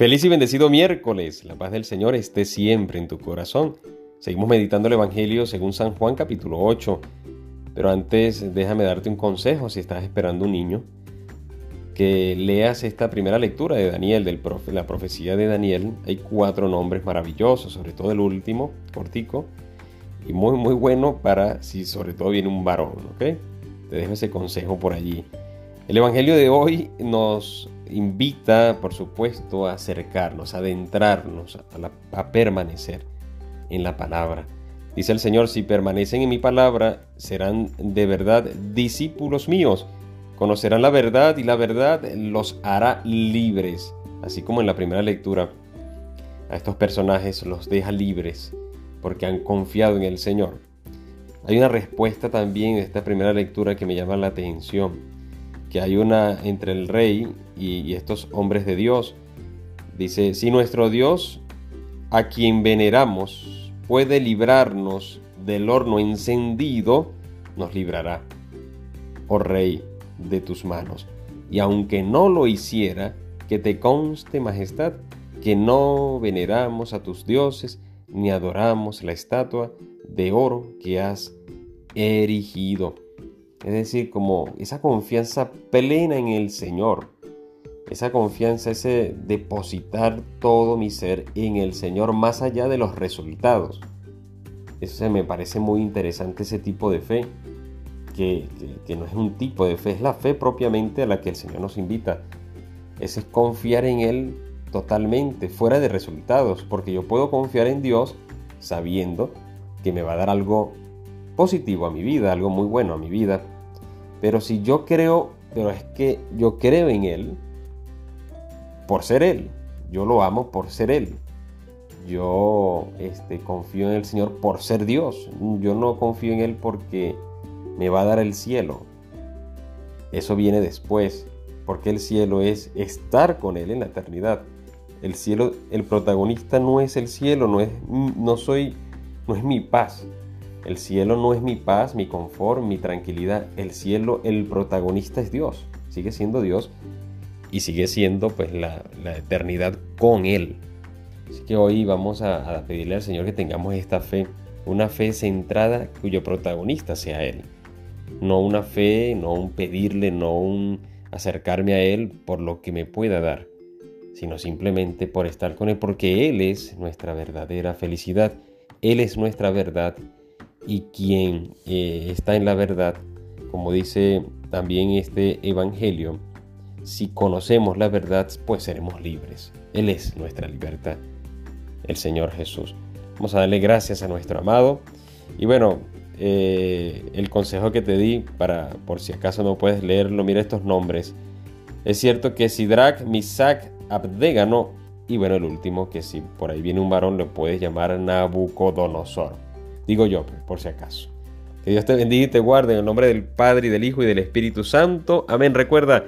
Feliz y bendecido miércoles. La paz del Señor esté siempre en tu corazón. Seguimos meditando el Evangelio según San Juan capítulo 8. Pero antes déjame darte un consejo si estás esperando un niño. Que leas esta primera lectura de Daniel, de la profecía de Daniel. Hay cuatro nombres maravillosos, sobre todo el último, cortico. Y muy, muy bueno para si sobre todo viene un varón, ¿ok? Te dejo ese consejo por allí. El Evangelio de hoy nos invita, por supuesto, a acercarnos, a adentrarnos, a, permanecer en la palabra. Dice el Señor, si permanecen en mi palabra, serán de verdad discípulos míos. Conocerán la verdad y la verdad los hará libres. Así como en la primera lectura, a estos personajes los deja libres porque han confiado en el Señor. Hay una respuesta también de esta primera lectura que me llama la atención que hay una entre el rey y, estos hombres de Dios. Dice, si nuestro Dios, a quien veneramos, puede librarnos del horno encendido, nos librará, oh rey, de tus manos. Y aunque no lo hiciera, que te conste, majestad, que no veneramos a tus dioses, ni adoramos la estatua de oro que has erigido. Es decir, como esa confianza plena en el Señor. Esa confianza, ese depositar todo mi ser en el Señor más allá de los resultados. Eso me parece muy interesante, ese tipo de fe, que, no es un tipo de fe, es la fe propiamente a la que el Señor nos invita. Ese es confiar en Él totalmente, fuera de resultados, porque yo puedo confiar en Dios sabiendo que me va a dar algo positivo a mi vida, algo muy bueno a mi vida. Pero si yo creo, pero es que yo creo en Él por ser Él. Yo lo amo por ser Él. Yo este, confío en el Señor por ser Dios. Yo no confío en Él porque me va a dar el cielo. Eso viene después, porque el cielo es estar con Él en la eternidad. El cielo, el protagonista no es el cielo, no es, no soy, no es mi paz. El cielo no es mi paz, mi confort, mi tranquilidad. El cielo, el protagonista es Dios. Sigue siendo Dios y sigue siendo pues la, eternidad con Él. Así que hoy vamos a, a, pedirle al Señor que tengamos esta fe, una fe centrada cuyo protagonista sea Él. No una fe, no un pedirle, no un acercarme a Él por lo que me pueda dar, sino simplemente por estar con Él, porque Él es nuestra verdadera felicidad, Él es nuestra verdad y quien eh, está en la verdad, como dice también este Evangelio, si conocemos la verdad, pues seremos libres. Él es nuestra libertad, el Señor Jesús. Vamos a darle gracias a nuestro amado. Y bueno, eh, el consejo que te di, para por si acaso no puedes leerlo, mira estos nombres. Es cierto que Sidrach, Misac, Abdégano, y bueno, el último, que si por ahí viene un varón, lo puedes llamar Nabucodonosor. Digo yo, por si acaso. Que Dios te bendiga y te guarde en el nombre del Padre y del Hijo y del Espíritu Santo. Amén. Recuerda,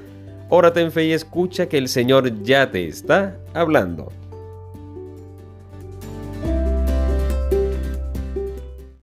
órate en fe y escucha que el Señor ya te está hablando.